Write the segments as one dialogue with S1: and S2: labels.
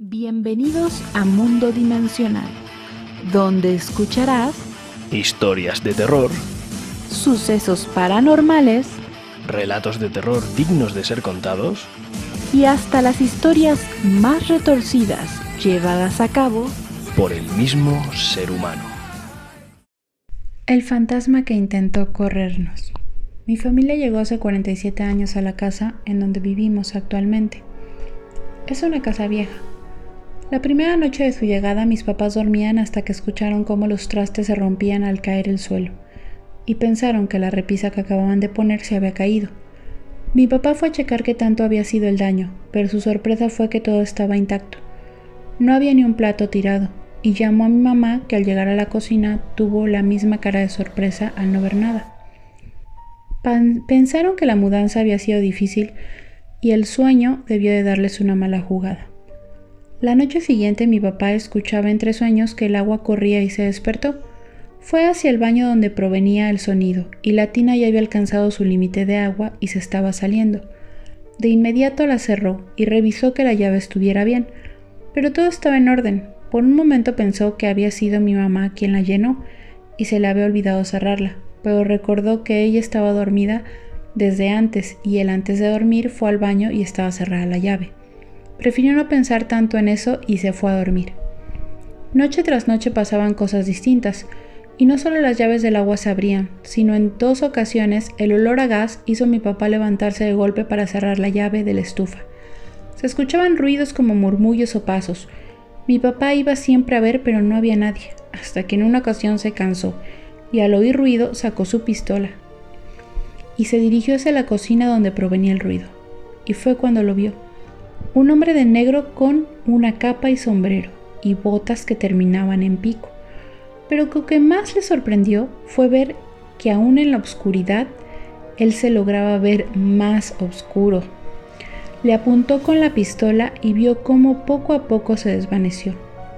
S1: Bienvenidos a Mundo Dimensional, donde escucharás
S2: historias de terror,
S1: sucesos paranormales
S2: relatos de terror dignos de ser contados
S1: y hasta las historias más retorcidas llevadas a cabo
S2: por el mismo ser humano.
S3: El fantasma que intentó corrernos. Mi familia llegó hace 47 años a la casa en donde vivimos actualmente. Es una casa vieja, la primera noche de su llegada mis papás dormían hasta que escucharon cómo los trastes se rompían al caer el suelo, y pensaron que la repisa que acababan de poner se había caído. Mi papá fue a checar qué tanto había sido el daño, pero su sorpresa fue que todo estaba intacto. No había ni un plato tirado, y llamó a mi mamá que al llegar a la cocina tuvo la misma cara de sorpresa al no ver nada. pensaron que la mudanza había sido difícil y el sueño debió de darles una mala jugada. La noche siguiente mi papá escuchaba entre sueños que el agua corría y se despertó. Fue hacia el baño donde provenía el sonido, y la tina ya había alcanzado su límite de agua y se estaba saliendo. De inmediato la cerró y revisó que la llave estuviera bien, pero todo estaba en orden. Por un momento pensó que había sido mi mamá quien la llenó y se le había olvidado cerrarla, pero recordó que ella estaba dormida desde antes y él antes de dormir fue al baño y estaba cerrada la llave. Prefirió no pensar tanto en eso y se fue a dormir. Noche tras noche pasaban cosas distintas, y no solo las llaves del agua se abrían, sino en dos ocasiones el olor a gas hizo a mi papá levantarse de golpe para cerrar la llave de la estufa. Se escuchaban ruidos como murmullos o pasos. Mi papá iba siempre a ver, pero no había nadie, hasta que en una ocasión se cansó, y al oír ruido sacó su pistola y se dirigió hacia la cocina donde provenía el ruido. Y fue cuando lo vio un hombre de negro con una capa y sombrero y botas que terminaban en pico. Pero lo que más le sorprendió fue ver que aún en la oscuridad él se lograba ver más oscuro. Le apuntó con la pistola y vio cómo poco a poco se desvaneció.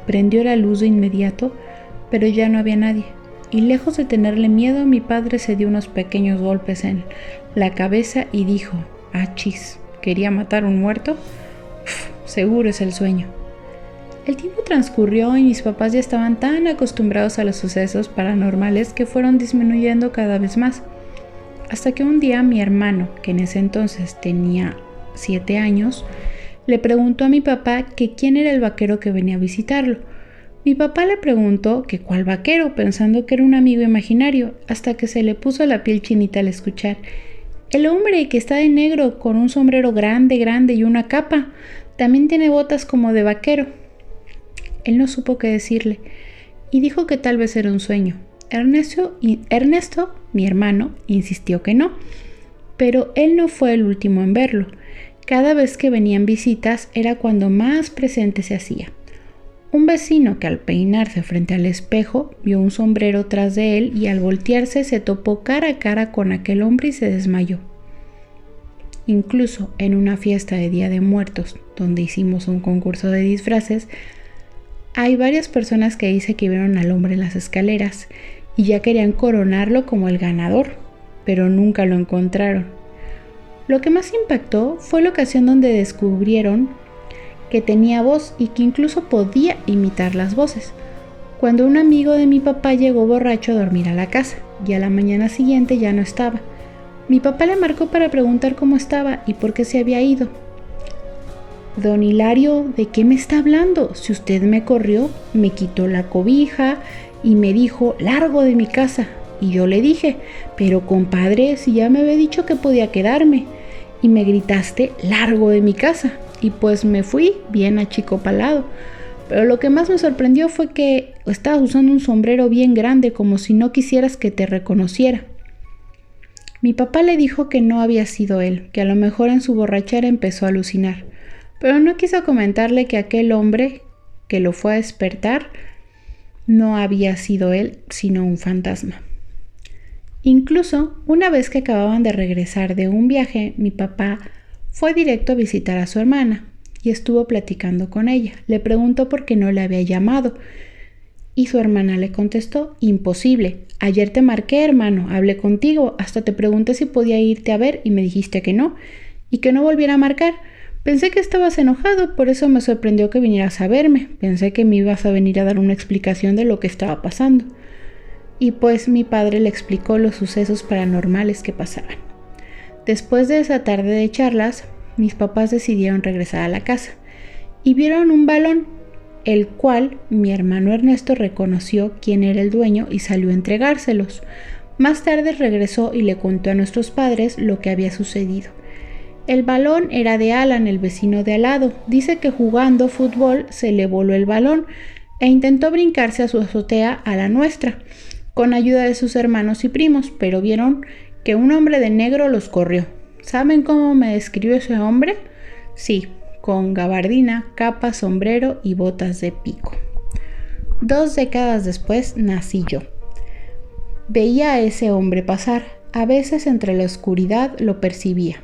S3: Prendió la luz de inmediato, pero ya no había nadie. Y lejos de tenerle miedo, mi padre se dio unos pequeños golpes en la cabeza y dijo, achis, ¿quería matar un muerto? Seguro es el sueño. El tiempo transcurrió y mis papás ya estaban tan acostumbrados a los sucesos paranormales que fueron disminuyendo cada vez más. Hasta que un día mi hermano, que en ese entonces tenía 7 años, le preguntó a mi papá que quién era el vaquero que venía a visitarlo. Mi papá le preguntó que cuál vaquero, pensando que era un amigo imaginario, hasta que se le puso la piel chinita al escuchar. El hombre que está de negro con un sombrero grande, grande y una capa. También tiene botas como de vaquero. Él no supo qué decirle y dijo que tal vez era un sueño. Ernesto, mi hermano, insistió que no, pero él no fue el último en verlo. Cada vez que venían visitas era cuando más presente se hacía. Un vecino que al peinarse frente al espejo vio un sombrero tras de él y al voltearse se topó cara a cara con aquel hombre y se desmayó. Incluso en una fiesta de Día de Muertos, donde hicimos un concurso de disfraces, hay varias personas que dicen que vieron al hombre en las escaleras y ya querían coronarlo como el ganador, pero nunca lo encontraron. Lo que más impactó fue la ocasión donde descubrieron que tenía voz y que incluso podía imitar las voces, cuando un amigo de mi papá llegó borracho a dormir a la casa y a la mañana siguiente ya no estaba mi papá le marcó para preguntar cómo estaba y por qué se había ido. Don Hilario, ¿de qué me está hablando? Si usted me corrió, me quitó la cobija y me dijo, largo de mi casa. Y yo le dije, pero compadre, si ya me había dicho que podía quedarme. Y me gritaste, largo de mi casa. Y pues me fui bien achicopalado. Pero lo que más me sorprendió fue que estabas usando un sombrero bien grande como si no quisieras que te reconociera. Mi papá le dijo que no había sido él, que a lo mejor en su borrachera empezó a alucinar, pero no quiso comentarle que aquel hombre que lo fue a despertar no había sido él, sino un fantasma. Incluso, una vez que acababan de regresar de un viaje, mi papá fue directo a visitar a su hermana y estuvo platicando con ella. Le preguntó por qué no le había llamado y su hermana le contestó, imposible. Ayer te marqué, hermano, hablé contigo, hasta te pregunté si podía irte a ver y me dijiste que no, y que no volviera a marcar. Pensé que estabas enojado, por eso me sorprendió que vinieras a verme. Pensé que me ibas a venir a dar una explicación de lo que estaba pasando. Y pues mi padre le explicó los sucesos paranormales que pasaban. Después de esa tarde de charlas, mis papás decidieron regresar a la casa y vieron un balón, el cual mi hermano Ernesto reconoció quién era el dueño y salió a entregárselos. Más tarde regresó y le contó a nuestros padres lo que había sucedido. El balón era de Alan, el vecino de al lado. Dice que jugando fútbol se le voló el balón e intentó brincarse a su azotea a la nuestra, con ayuda de sus hermanos y primos, pero vieron que un hombre de negro los corrió. ¿Saben cómo me describió ese hombre? Sí, con gabardina, capa, sombrero y botas de pico. Dos décadas después nací yo. Veía a ese hombre pasar, a veces entre la oscuridad lo percibía.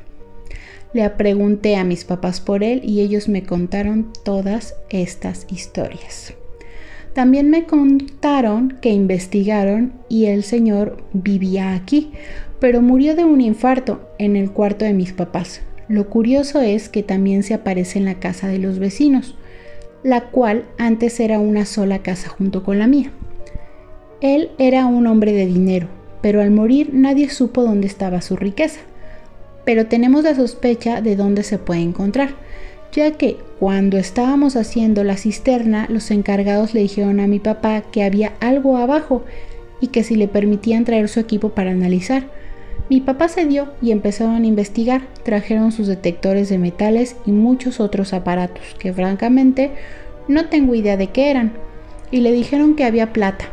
S3: Le pregunté a mis papás por él y ellos me contaron todas estas historias. También me contaron que investigaron y el señor vivía aquí, pero murió de un infarto en el cuarto de mis papás. Lo curioso es que también se aparece en la casa de los vecinos, la cual antes era una sola casa junto con la mía. Él era un hombre de dinero, pero al morir nadie supo dónde estaba su riqueza. Pero tenemos la sospecha de dónde se puede encontrar, ya que cuando estábamos haciendo la cisterna, los encargados le dijeron a mi papá que había algo abajo y que si le permitían traer su equipo para analizar. Mi papá cedió y empezaron a investigar. Trajeron sus detectores de metales y muchos otros aparatos que francamente no tengo idea de qué eran. Y le dijeron que había plata.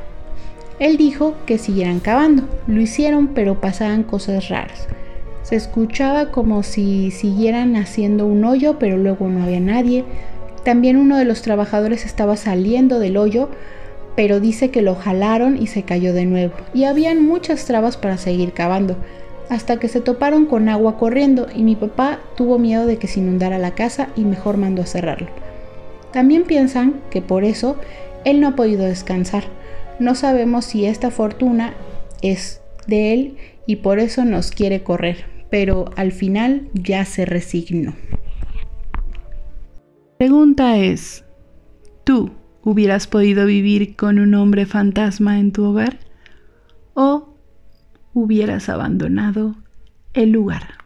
S3: Él dijo que siguieran cavando. Lo hicieron pero pasaban cosas raras. Se escuchaba como si siguieran haciendo un hoyo pero luego no había nadie. También uno de los trabajadores estaba saliendo del hoyo pero dice que lo jalaron y se cayó de nuevo. Y habían muchas trabas para seguir cavando hasta que se toparon con agua corriendo y mi papá tuvo miedo de que se inundara la casa y mejor mandó a cerrarlo. También piensan que por eso él no ha podido descansar. No sabemos si esta fortuna es de él y por eso nos quiere correr, pero al final ya se resignó.
S1: Pregunta es, ¿tú hubieras podido vivir con un hombre fantasma en tu hogar? ¿O hubieras abandonado el lugar.